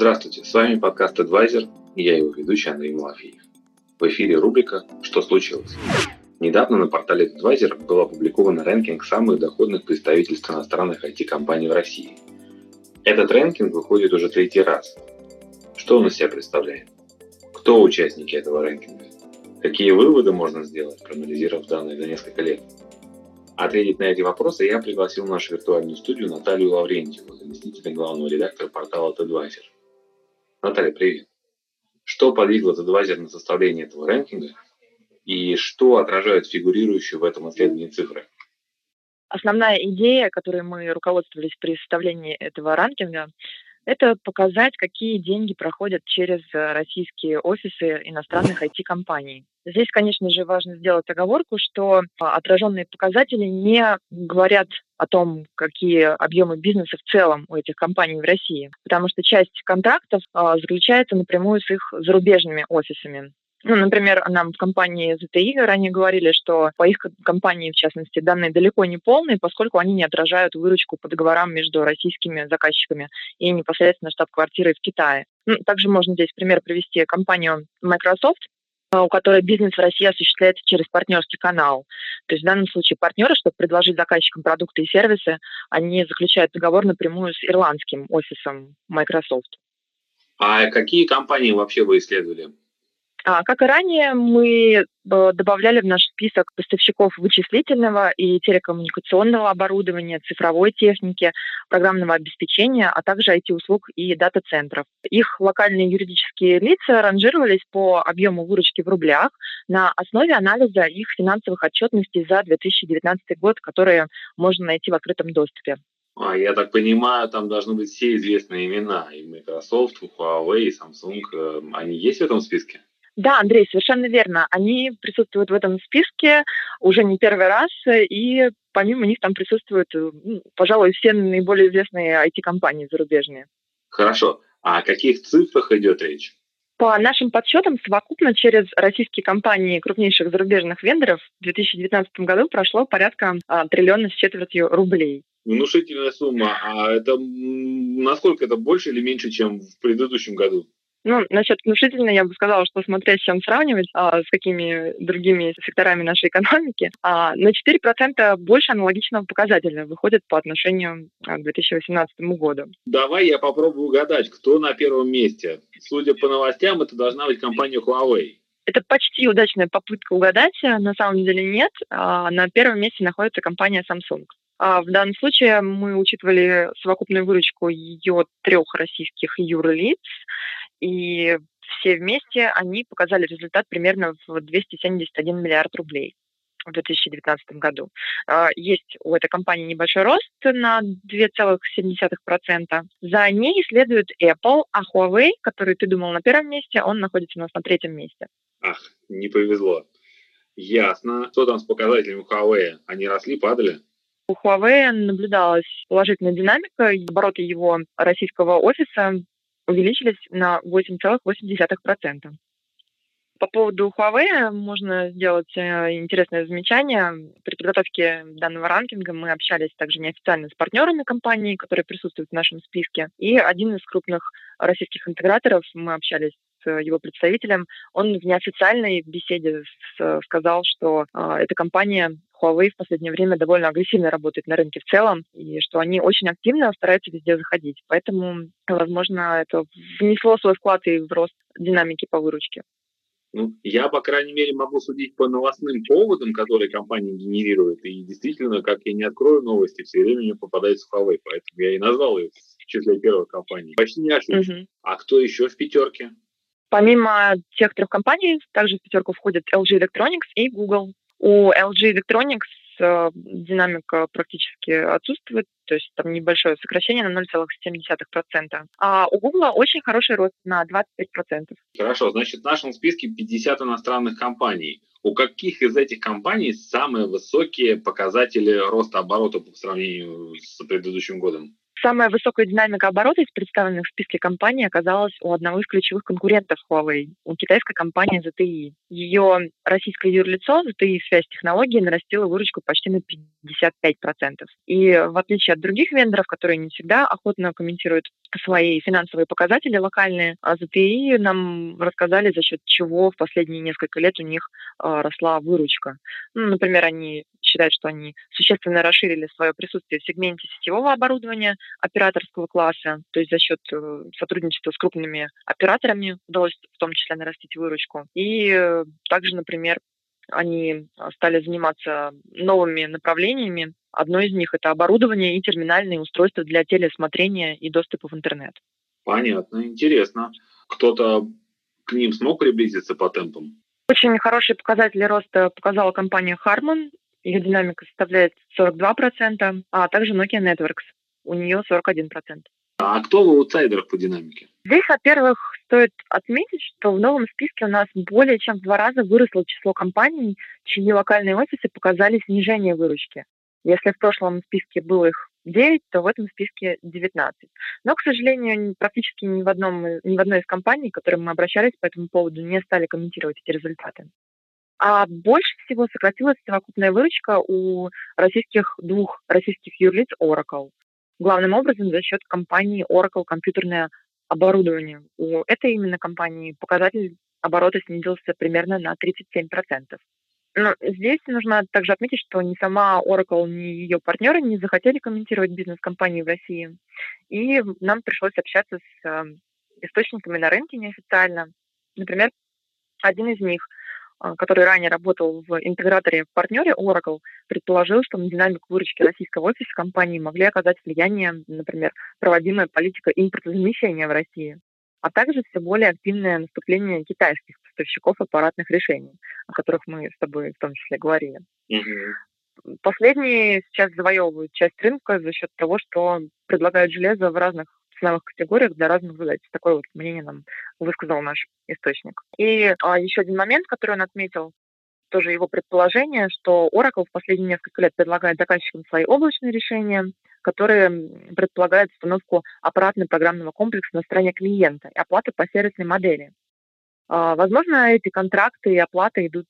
Здравствуйте, с вами подкаст Advisor и я его ведущий Андрей Малафеев. В эфире рубрика «Что случилось?». Недавно на портале Advisor был опубликован рэнкинг самых доходных представительств иностранных IT-компаний в России. Этот рэнкинг выходит уже третий раз. Что он из себя представляет? Кто участники этого рэнкинга? Какие выводы можно сделать, проанализировав данные за несколько лет? Ответить на эти вопросы я пригласил в нашу виртуальную студию Наталью Лаврентьеву, заместителя главного редактора портала TEDvisor. Наталья, привет. Что подвигло TEDvisor на составление этого рэнкинга и что отражают фигурирующие в этом исследовании цифры? Основная идея, которой мы руководствовались при составлении этого ранкинга, это показать, какие деньги проходят через э, российские офисы иностранных IT-компаний. Здесь, конечно же, важно сделать оговорку, что а, отраженные показатели не говорят о том, какие объемы бизнеса в целом у этих компаний в России, потому что часть контрактов а, заключается напрямую с их зарубежными офисами. Ну, например, нам в компании ZTI ранее говорили, что по их компании, в частности, данные далеко не полные, поскольку они не отражают выручку по договорам между российскими заказчиками и непосредственно штаб-квартирой в Китае. Ну, также можно здесь пример привести компанию Microsoft, у которой бизнес в России осуществляется через партнерский канал. То есть в данном случае партнеры, чтобы предложить заказчикам продукты и сервисы, они заключают договор напрямую с ирландским офисом Microsoft. А какие компании вообще вы исследовали? А, как и ранее, мы э, добавляли в наш список поставщиков вычислительного и телекоммуникационного оборудования, цифровой техники, программного обеспечения, а также IT-услуг и дата-центров. Их локальные юридические лица ранжировались по объему выручки в рублях на основе анализа их финансовых отчетностей за 2019 год, которые можно найти в открытом доступе. А, я так понимаю, там должны быть все известные имена. И Microsoft, Huawei, Samsung. Э, они есть в этом списке? Да, Андрей, совершенно верно. Они присутствуют в этом списке уже не первый раз, и помимо них там присутствуют, ну, пожалуй, все наиболее известные IT-компании зарубежные. Хорошо. А о каких цифрах идет речь? По нашим подсчетам, совокупно через российские компании крупнейших зарубежных вендоров в 2019 году прошло порядка а, триллиона с четвертью рублей. Внушительная сумма. А это насколько это больше или меньше, чем в предыдущем году? Ну, насчет внушительно я бы сказала, что смотря с чем сравнивать, а, с какими другими секторами нашей экономики, а, на 4% больше аналогичного показателя выходит по отношению а, к 2018 году. Давай я попробую угадать, кто на первом месте. Судя по новостям, это должна быть компания Huawei. Это почти удачная попытка угадать, на самом деле нет. А, на первом месте находится компания Samsung. А, в данном случае мы учитывали совокупную выручку ее трех российских юрлиц, и все вместе они показали результат примерно в 271 миллиард рублей в 2019 году. А, есть у этой компании небольшой рост на 2,7%. За ней следует Apple, а Huawei, который ты думал на первом месте, он находится у нас на третьем месте. Ах, не повезло. Ясно. Что там с показателями Huawei? Они росли, падали? У Huawei наблюдалась положительная динамика. Обороты его российского офиса увеличились на 8,8%. По поводу Huawei можно сделать э, интересное замечание. При подготовке данного ранкинга мы общались также неофициально с партнерами компании, которые присутствуют в нашем списке. И один из крупных российских интеграторов, мы общались с его представителем, он в неофициальной беседе сказал, что э, эта компания Huawei в последнее время довольно агрессивно работает на рынке в целом, и что они очень активно стараются везде заходить. Поэтому, возможно, это внесло свой вклад и в рост динамики по выручке. Ну, я, по крайней мере, могу судить по новостным поводам, которые компания генерирует. И действительно, как я не открою новости, все время мне попадается Huawei. Поэтому я и назвал ее в числе первых компаний. Почти не ошибся. Угу. А кто еще в пятерке? Помимо тех трех компаний, также в пятерку входят LG Electronics и Google. У LG Electronics э, динамика практически отсутствует, то есть там небольшое сокращение на 0,7%. А у Google очень хороший рост на 25%. Хорошо, значит, в нашем списке 50 иностранных компаний. У каких из этих компаний самые высокие показатели роста оборота по сравнению с предыдущим годом? Самая высокая динамика оборота из представленных в списке компаний оказалась у одного из ключевых конкурентов Huawei, у китайской компании ZTE. Ее российское юрлицо ZTE связь технологий нарастило выручку почти на 55%. И в отличие от других вендоров, которые не всегда охотно комментируют свои финансовые показатели локальные, а ZTE нам рассказали, за счет чего в последние несколько лет у них э, росла выручка. Ну, например, они считают, что они существенно расширили свое присутствие в сегменте сетевого оборудования операторского класса, то есть за счет э, сотрудничества с крупными операторами удалось в том числе нарастить выручку. И э, также, например, они стали заниматься новыми направлениями. Одно из них – это оборудование и терминальные устройства для телесмотрения и доступа в интернет. Понятно, интересно. Кто-то к ним смог приблизиться по темпам? Очень хорошие показатели роста показала компания Harman. Ее динамика составляет 42%, а также Nokia Networks. У нее 41%. А кто в аутсайдерах по динамике? Здесь, во-первых, стоит отметить, что в новом списке у нас более чем в два раза выросло число компаний, чьи локальные офисы показали снижение выручки. Если в прошлом списке было их 9, то в этом списке 19. Но, к сожалению, практически ни в, одном, ни в одной из компаний, к которым мы обращались по этому поводу, не стали комментировать эти результаты. А больше всего сократилась совокупная выручка у российских двух российских юрлиц Oracle. Главным образом за счет компании Oracle компьютерное оборудование. У этой именно компании показатель оборота снизился примерно на 37%. Но здесь нужно также отметить, что ни сама Oracle, ни ее партнеры не захотели комментировать бизнес компании в России. И нам пришлось общаться с э, источниками на рынке неофициально. Например, один из них – который ранее работал в интеграторе в партнере Oracle, предположил, что на динамику выручки российского офиса компании могли оказать влияние, например, проводимая политика импортозамещения в России, а также все более активное наступление китайских поставщиков аппаратных решений, о которых мы с тобой в том числе говорили. Последние сейчас завоевывают часть рынка за счет того, что предлагают железо в разных ценовых категориях для разных задач. Такое вот мнение нам высказал наш источник. И а, еще один момент, который он отметил, тоже его предположение, что Oracle в последние несколько лет предлагает заказчикам свои облачные решения, которые предполагают установку аппаратно-программного комплекса на стороне клиента и оплаты по сервисной модели. А, возможно, эти контракты и оплаты идут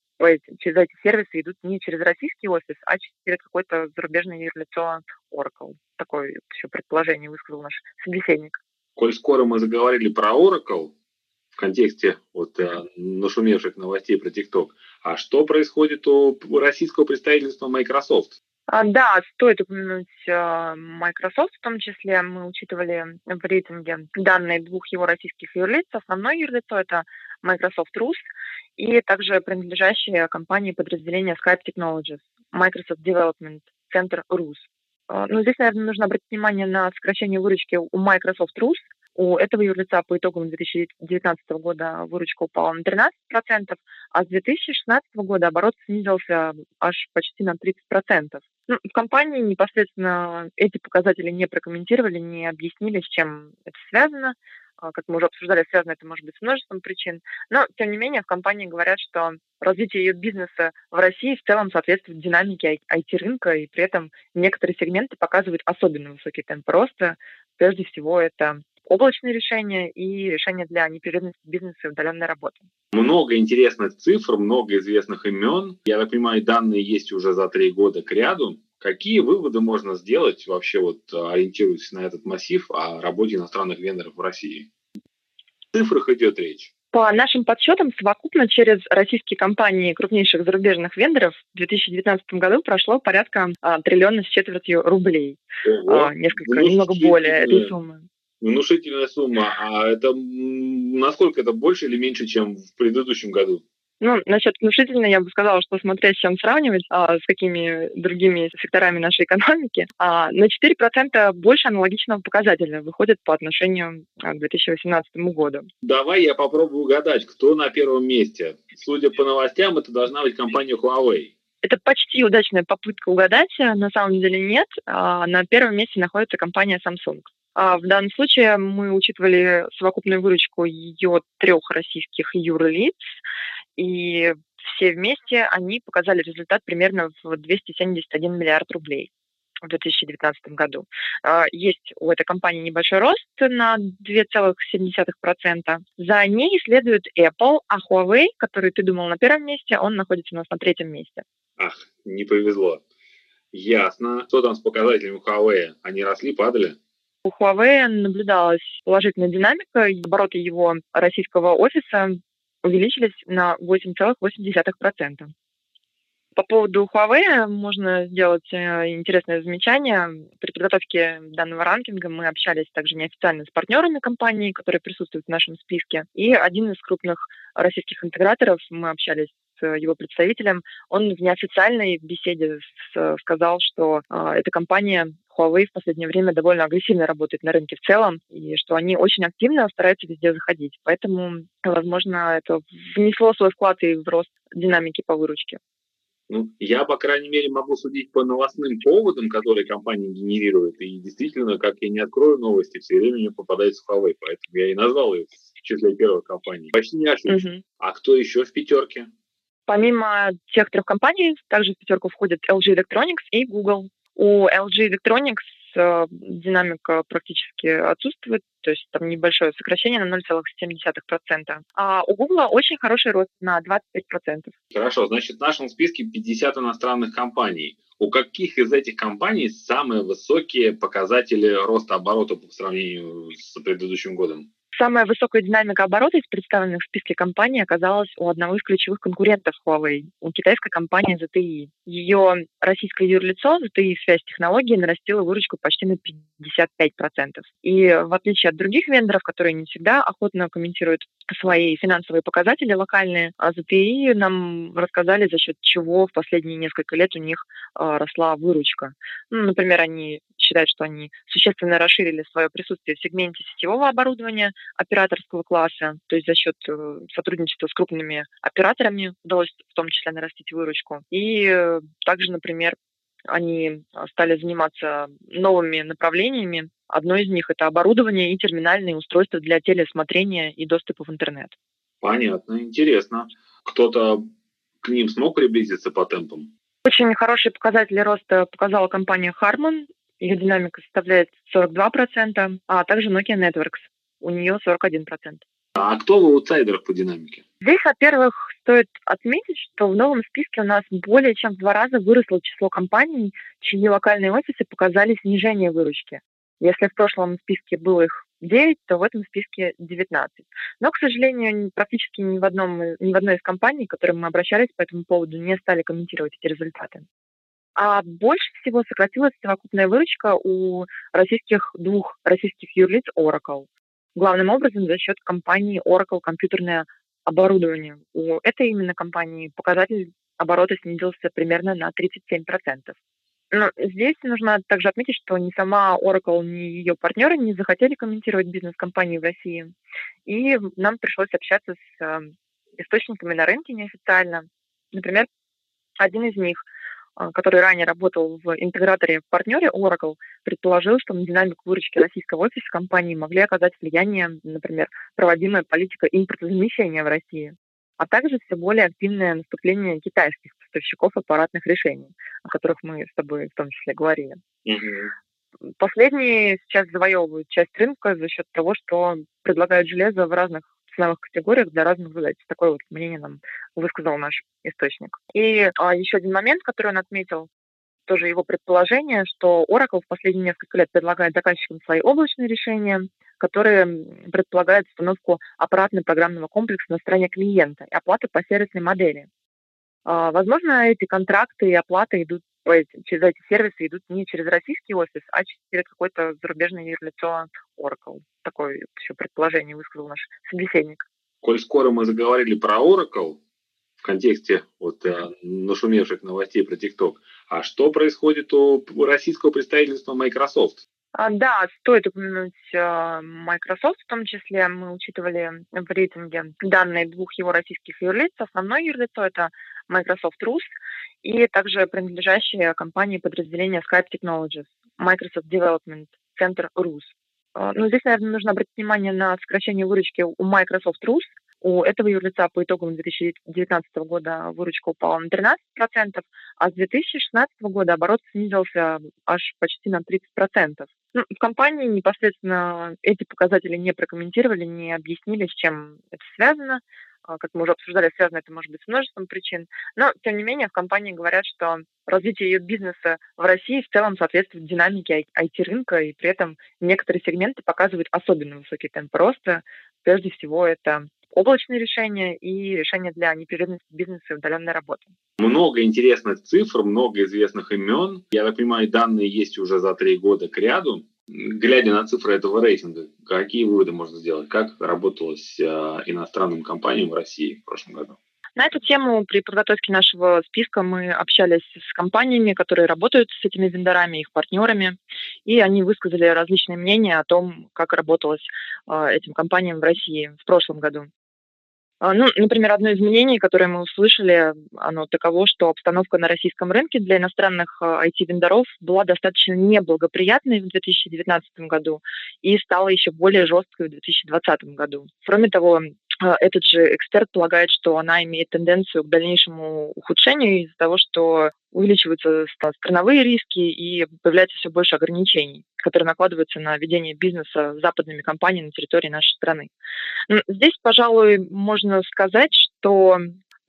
через эти сервисы идут не через российский офис, а через какое-то зарубежное юрлицо Oracle. Такое еще предположение высказал наш собеседник. Коль скоро мы заговорили про Oracle в контексте вот э, нашумевших новостей про TikTok, а что происходит у российского представительства Microsoft? А, да, стоит упомянуть а, Microsoft, в том числе мы учитывали в рейтинге данные двух его российских юрлиц. Основное юрлицо – это Microsoft Rus и также принадлежащие компании подразделения Skype Technologies, Microsoft Development Center Rus. А, ну, здесь, наверное, нужно обратить внимание на сокращение выручки у Microsoft Rus. У этого юрлица по итогам 2019 года выручка упала на 13%, а с 2016 года оборот снизился аж почти на 30%. Ну, в компании непосредственно эти показатели не прокомментировали, не объяснили, с чем это связано. А, как мы уже обсуждали, связано это может быть с множеством причин. Но, тем не менее, в компании говорят, что развитие ее бизнеса в России в целом соответствует динамике IT-рынка, и при этом некоторые сегменты показывают особенно высокий темп роста. Прежде всего, это облачные решения и решения для непрерывности бизнеса и удаленной работы. Много интересных цифр, много известных имен. Я так понимаю, данные есть уже за три года к ряду. Какие выводы можно сделать вообще, вот ориентируясь на этот массив о работе иностранных вендоров в России? В цифрах идет речь. По нашим подсчетам, совокупно через российские компании крупнейших зарубежных вендоров в 2019 году прошло порядка а, триллиона с четвертью рублей. Ого, а, несколько, немного более этой суммы. Внушительная сумма. А это насколько это больше или меньше, чем в предыдущем году? Ну, насчет внушительно я бы сказала, что смотря с чем сравнивать, а, с какими другими секторами нашей экономики, а, на 4% больше аналогичного показателя выходит по отношению а, к 2018 году. Давай я попробую угадать, кто на первом месте. Судя по новостям, это должна быть компания Huawei. Это почти удачная попытка угадать, на самом деле нет. А, на первом месте находится компания Samsung. А, в данном случае мы учитывали совокупную выручку ее трех российских юрлиц, и все вместе они показали результат примерно в 271 миллиард рублей. в 2019 году. А, есть у этой компании небольшой рост на 2,7%. За ней следует Apple, а Huawei, который ты думал на первом месте, он находится у нас на третьем месте. Ах, не повезло. Ясно. Что там с показателями Huawei? Они росли, падали? У Huawei наблюдалась положительная динамика, обороты его российского офиса увеличились на 8,8%. По поводу Huawei можно сделать э, интересное замечание. При подготовке данного ранкинга мы общались также неофициально с партнерами компании, которые присутствуют в нашем списке. И один из крупных российских интеграторов, мы общались его представителем, он в неофициальной беседе сказал, что э, эта компания Huawei в последнее время довольно агрессивно работает на рынке в целом, и что они очень активно стараются везде заходить. Поэтому, возможно, это внесло свой вклад и в рост динамики по выручке. Ну, я, по крайней мере, могу судить по новостным поводам, которые компания генерирует. И действительно, как я не открою новости, все время мне попадается Huawei. Поэтому я и назвал ее в числе первых компаний. Почти не ошибся. Угу. А кто еще в пятерке? Помимо тех трех компаний, также в пятерку входят LG Electronics и Google. У LG Electronics Э, динамика практически отсутствует, то есть там небольшое сокращение на 0,7%. А у Google очень хороший рост на 25%. Хорошо, значит, в нашем списке 50 иностранных компаний. У каких из этих компаний самые высокие показатели роста оборота по сравнению с предыдущим годом? Самая высокая динамика оборота из представленных в списке компаний оказалась у одного из ключевых конкурентов Huawei, у китайской компании ZTE. Ее российское юрлицо ZTE связь технологий нарастила выручку почти на 55%. И в отличие от других вендоров, которые не всегда охотно комментируют свои финансовые показатели локальные, а ZTE нам рассказали, за счет чего в последние несколько лет у них э, росла выручка. Ну, например, они считают, что они существенно расширили свое присутствие в сегменте сетевого оборудования операторского класса, то есть за счет э, сотрудничества с крупными операторами удалось в том числе нарастить выручку. И э, также, например, они стали заниматься новыми направлениями. Одно из них – это оборудование и терминальные устройства для телесмотрения и доступа в интернет. Понятно, интересно. Кто-то к ним смог приблизиться по темпам? Очень хорошие показатели роста показала компания Harman. Ее динамика составляет 42%, а также Nokia Networks. У нее 41%. А кто в аутсайдерах по динамике? Здесь, во-первых, стоит отметить, что в новом списке у нас более чем в два раза выросло число компаний, чьи локальные офисы показали снижение выручки. Если в прошлом списке было их 9, то в этом списке 19. Но, к сожалению, практически ни в, одном, ни в одной из компаний, к которым мы обращались по этому поводу, не стали комментировать эти результаты. А больше всего сократилась совокупная выручка у российских двух российских юрлиц Oracle. Главным образом за счет компании Oracle компьютерное оборудование. У этой именно компании показатель оборота снизился примерно на 37%. Но здесь нужно также отметить, что ни сама Oracle, ни ее партнеры не захотели комментировать бизнес компании в России. И нам пришлось общаться с э, источниками на рынке неофициально. Например, один из них – который ранее работал в интеграторе в партнере Oracle, предположил, что на динамику выручки российского офиса компании могли оказать влияние, например, проводимая политика импортозамещения в России, а также все более активное наступление китайских поставщиков аппаратных решений, о которых мы с тобой в том числе говорили. Последние сейчас завоевывают часть рынка за счет того, что предлагают железо в разных ценовых категориях для разных задач. Такое вот мнение нам высказал наш источник. И а, еще один момент, который он отметил, тоже его предположение, что Oracle в последние несколько лет предлагает заказчикам свои облачные решения, которые предполагают установку аппаратно-программного комплекса на стороне клиента и оплаты по сервисной модели. А, возможно, эти контракты и оплаты идут через эти сервисы идут не через российский офис, а через какое-то зарубежное юрлицо Oracle. Такое еще предположение высказал наш собеседник. Коль скоро мы заговорили про Oracle в контексте вот э, нашумевших новостей про TikTok, а что происходит у российского представительства Microsoft? А, да, стоит упомянуть э, Microsoft, в том числе мы учитывали в рейтинге данные двух его российских юрлиц. Основное юрлицо – это Microsoft Rus, и также принадлежащие компании подразделения Skype Technologies, Microsoft Development Center RUS. А, ну, здесь, наверное, нужно обратить внимание на сокращение выручки у Microsoft RUS. У этого юрлица по итогам 2019 года выручка упала на 13%, а с 2016 года оборот снизился аж почти на 30%. Ну, в компании непосредственно эти показатели не прокомментировали, не объяснили, с чем это связано. А, как мы уже обсуждали, связано это может быть с множеством причин. Но, тем не менее, в компании говорят, что развитие ее бизнеса в России в целом соответствует динамике IT-рынка, и при этом некоторые сегменты показывают особенно высокий темп роста. Прежде всего, это облачные решения и решения для непрерывности бизнеса и удаленной работы. Много интересных цифр, много известных имен. Я так понимаю, данные есть уже за три года к ряду глядя на цифры этого рейтинга, какие выводы можно сделать? Как работалось э, иностранным компаниям в России в прошлом году? На эту тему при подготовке нашего списка мы общались с компаниями, которые работают с этими вендорами, их партнерами, и они высказали различные мнения о том, как работалось э, этим компаниям в России в прошлом году. А, ну, например, одно из мнений, которое мы услышали, оно таково, что обстановка на российском рынке для иностранных IT-вендоров а, была достаточно неблагоприятной в 2019 году и стала еще более жесткой в 2020 году. Кроме того, этот же эксперт полагает, что она имеет тенденцию к дальнейшему ухудшению из-за того, что увеличиваются страновые риски и появляется все больше ограничений, которые накладываются на ведение бизнеса западными компаниями на территории нашей страны. Здесь, пожалуй, можно сказать, что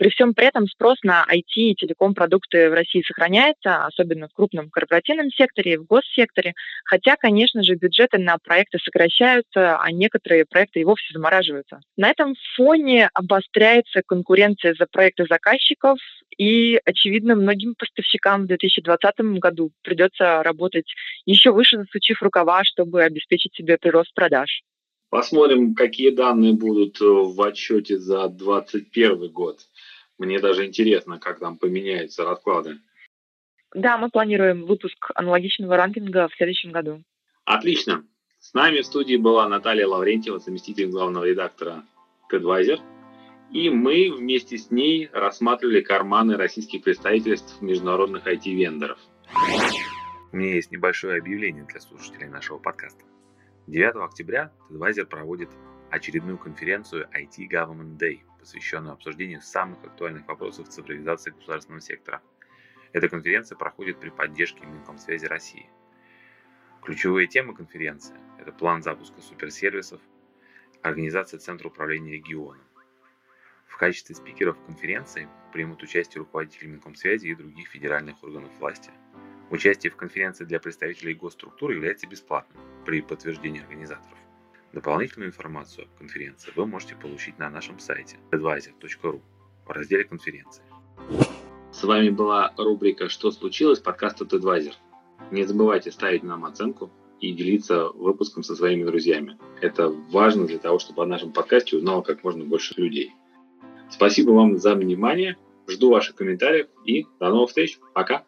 при всем при этом спрос на IT и телеком-продукты в России сохраняется, особенно в крупном корпоративном секторе и в госсекторе, хотя, конечно же, бюджеты на проекты сокращаются, а некоторые проекты и вовсе замораживаются. На этом фоне обостряется конкуренция за проекты заказчиков, и, очевидно, многим поставщикам в 2020 году придется работать еще выше, засучив рукава, чтобы обеспечить себе прирост продаж. Посмотрим, какие данные будут в отчете за 2021 год. Мне даже интересно, как там поменяются расклады. Да, мы планируем выпуск аналогичного ранкинга в следующем году. Отлично. С нами в студии была Наталья Лаврентьева, заместитель главного редактора TEDvisor. И мы вместе с ней рассматривали карманы российских представительств международных IT-вендоров. У меня есть небольшое объявление для слушателей нашего подкаста. 9 октября TEDvisor проводит очередную конференцию IT Government Day – посвященную обсуждению самых актуальных вопросов цифровизации государственного сектора. Эта конференция проходит при поддержке Минкомсвязи России. Ключевые темы конференции – это план запуска суперсервисов, организация Центра управления регионом. В качестве спикеров конференции примут участие руководители Минкомсвязи и других федеральных органов власти. Участие в конференции для представителей госструктур является бесплатным при подтверждении организаторов. Дополнительную информацию о конференции вы можете получить на нашем сайте advisor.ru в разделе конференции. С вами была рубрика «Что случилось?» подкаста TEDvisor. Не забывайте ставить нам оценку и делиться выпуском со своими друзьями. Это важно для того, чтобы о нашем подкасте узнало как можно больше людей. Спасибо вам за внимание. Жду ваших комментариев и до новых встреч. Пока.